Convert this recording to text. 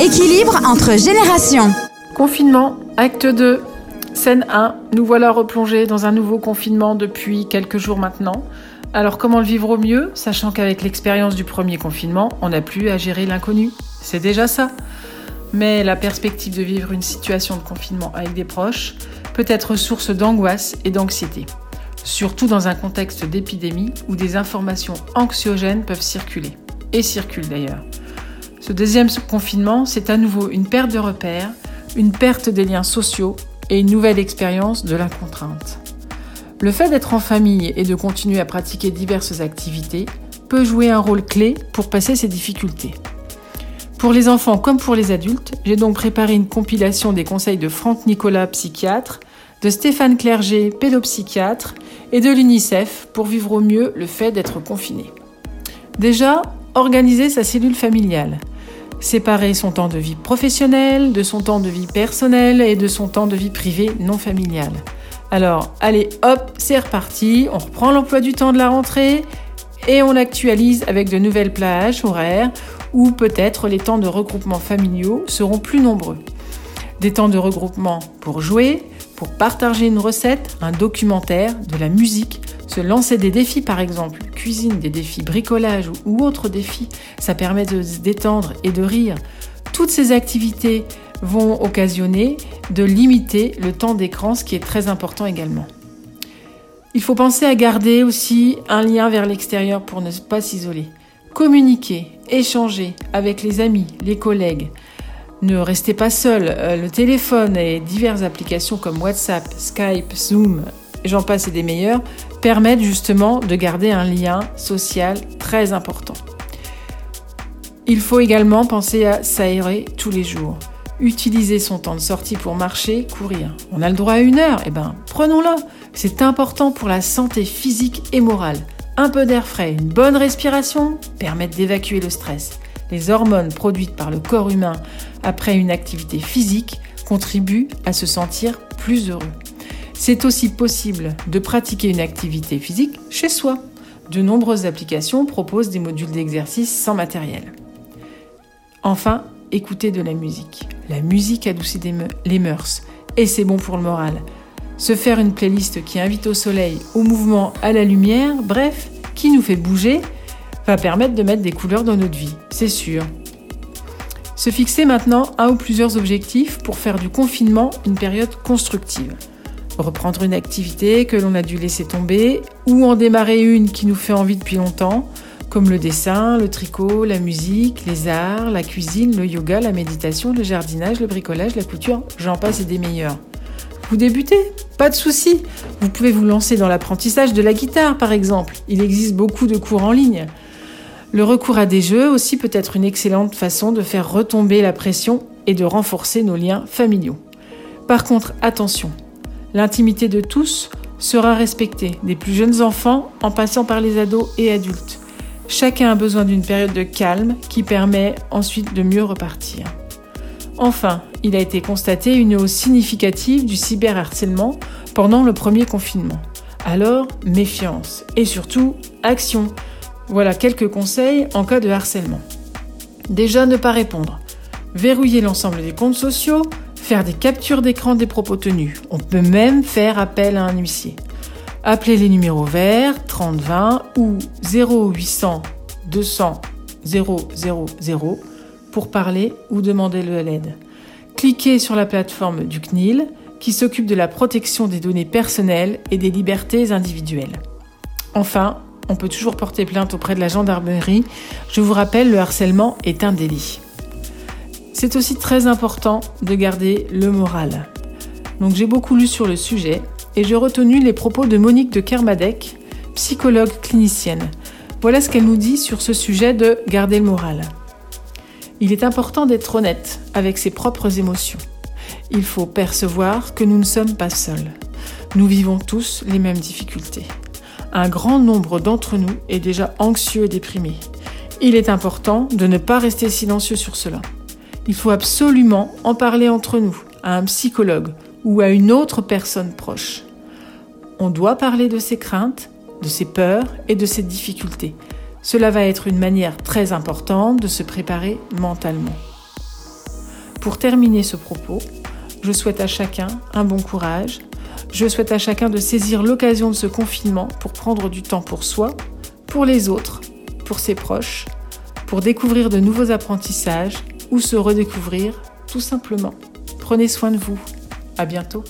Équilibre entre générations. Confinement, acte 2. Scène 1. Nous voilà replongés dans un nouveau confinement depuis quelques jours maintenant. Alors comment le vivre au mieux, sachant qu'avec l'expérience du premier confinement, on n'a plus à gérer l'inconnu C'est déjà ça. Mais la perspective de vivre une situation de confinement avec des proches peut être source d'angoisse et d'anxiété, surtout dans un contexte d'épidémie où des informations anxiogènes peuvent circuler, et circulent d'ailleurs. Ce deuxième confinement, c'est à nouveau une perte de repères, une perte des liens sociaux et une nouvelle expérience de la contrainte. Le fait d'être en famille et de continuer à pratiquer diverses activités peut jouer un rôle clé pour passer ces difficultés. Pour les enfants comme pour les adultes, j'ai donc préparé une compilation des conseils de Franck Nicolas, psychiatre, de Stéphane Clerget, pédopsychiatre, et de l'UNICEF pour vivre au mieux le fait d'être confiné. Déjà, organiser sa cellule familiale. Séparer son temps de vie professionnel, de son temps de vie personnel et de son temps de vie privée non familiale. Alors, allez, hop, c'est reparti, on reprend l'emploi du temps de la rentrée et on l'actualise avec de nouvelles plages horaires où peut-être les temps de regroupement familiaux seront plus nombreux. Des temps de regroupement pour jouer, pour partager une recette, un documentaire, de la musique, se lancer des défis par exemple, cuisine, des défis bricolage ou autres défis, ça permet de se détendre et de rire. Toutes ces activités vont occasionner de limiter le temps d'écran, ce qui est très important également. Il faut penser à garder aussi un lien vers l'extérieur pour ne pas s'isoler. Communiquer, échanger avec les amis, les collègues. Ne restez pas seul. Euh, le téléphone et diverses applications comme WhatsApp, Skype, Zoom, j'en passe et des meilleurs, permettent justement de garder un lien social très important. Il faut également penser à s'aérer tous les jours utiliser son temps de sortie pour marcher, courir. On a le droit à une heure, eh ben prenons-la. C'est important pour la santé physique et morale. Un peu d'air frais, une bonne respiration permettent d'évacuer le stress. Les hormones produites par le corps humain après une activité physique contribuent à se sentir plus heureux. C'est aussi possible de pratiquer une activité physique chez soi. De nombreuses applications proposent des modules d'exercice sans matériel. Enfin, écouter de la musique. La musique adoucit les mœurs et c'est bon pour le moral. Se faire une playlist qui invite au soleil, au mouvement, à la lumière, bref, qui nous fait bouger, va permettre de mettre des couleurs dans notre vie, c'est sûr. Se fixer maintenant un ou plusieurs objectifs pour faire du confinement une période constructive. Reprendre une activité que l'on a dû laisser tomber ou en démarrer une qui nous fait envie depuis longtemps, comme le dessin, le tricot, la musique, les arts, la cuisine, le yoga, la méditation, le jardinage, le bricolage, la couture, j'en passe et des meilleurs. Vous débutez? Pas de souci. Vous pouvez vous lancer dans l'apprentissage de la guitare, par exemple. Il existe beaucoup de cours en ligne. Le recours à des jeux aussi peut être une excellente façon de faire retomber la pression et de renforcer nos liens familiaux. Par contre, attention, l'intimité de tous sera respectée, des plus jeunes enfants en passant par les ados et adultes. Chacun a besoin d'une période de calme qui permet ensuite de mieux repartir. Enfin, il a été constaté une hausse significative du cyberharcèlement pendant le premier confinement. Alors, méfiance et surtout action. Voilà quelques conseils en cas de harcèlement. Déjà, ne pas répondre. Verrouiller l'ensemble des comptes sociaux, faire des captures d'écran des propos tenus. On peut même faire appel à un huissier. Appelez les numéros verts 3020 ou 0800 200 000 pour parler ou demander le l'aide. Cliquez sur la plateforme du CNIL qui s'occupe de la protection des données personnelles et des libertés individuelles. Enfin, on peut toujours porter plainte auprès de la gendarmerie. Je vous rappelle, le harcèlement est un délit. C'est aussi très important de garder le moral. Donc j'ai beaucoup lu sur le sujet et j'ai retenu les propos de Monique de Kermadec, psychologue clinicienne. Voilà ce qu'elle nous dit sur ce sujet de garder le moral. Il est important d'être honnête avec ses propres émotions. Il faut percevoir que nous ne sommes pas seuls. Nous vivons tous les mêmes difficultés. Un grand nombre d'entre nous est déjà anxieux et déprimé. Il est important de ne pas rester silencieux sur cela. Il faut absolument en parler entre nous, à un psychologue ou à une autre personne proche. On doit parler de ses craintes, de ses peurs et de ses difficultés. Cela va être une manière très importante de se préparer mentalement. Pour terminer ce propos, je souhaite à chacun un bon courage. Je souhaite à chacun de saisir l'occasion de ce confinement pour prendre du temps pour soi, pour les autres, pour ses proches, pour découvrir de nouveaux apprentissages ou se redécouvrir tout simplement. Prenez soin de vous. À bientôt.